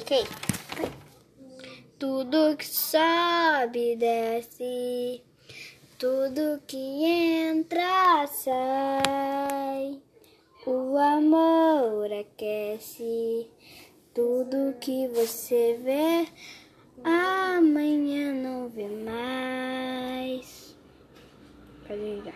que? Tudo que sobe, desce. Tudo que entra, sai. O amor aquece. Tudo que você vê, amanhã não vê mais. Pode ligar.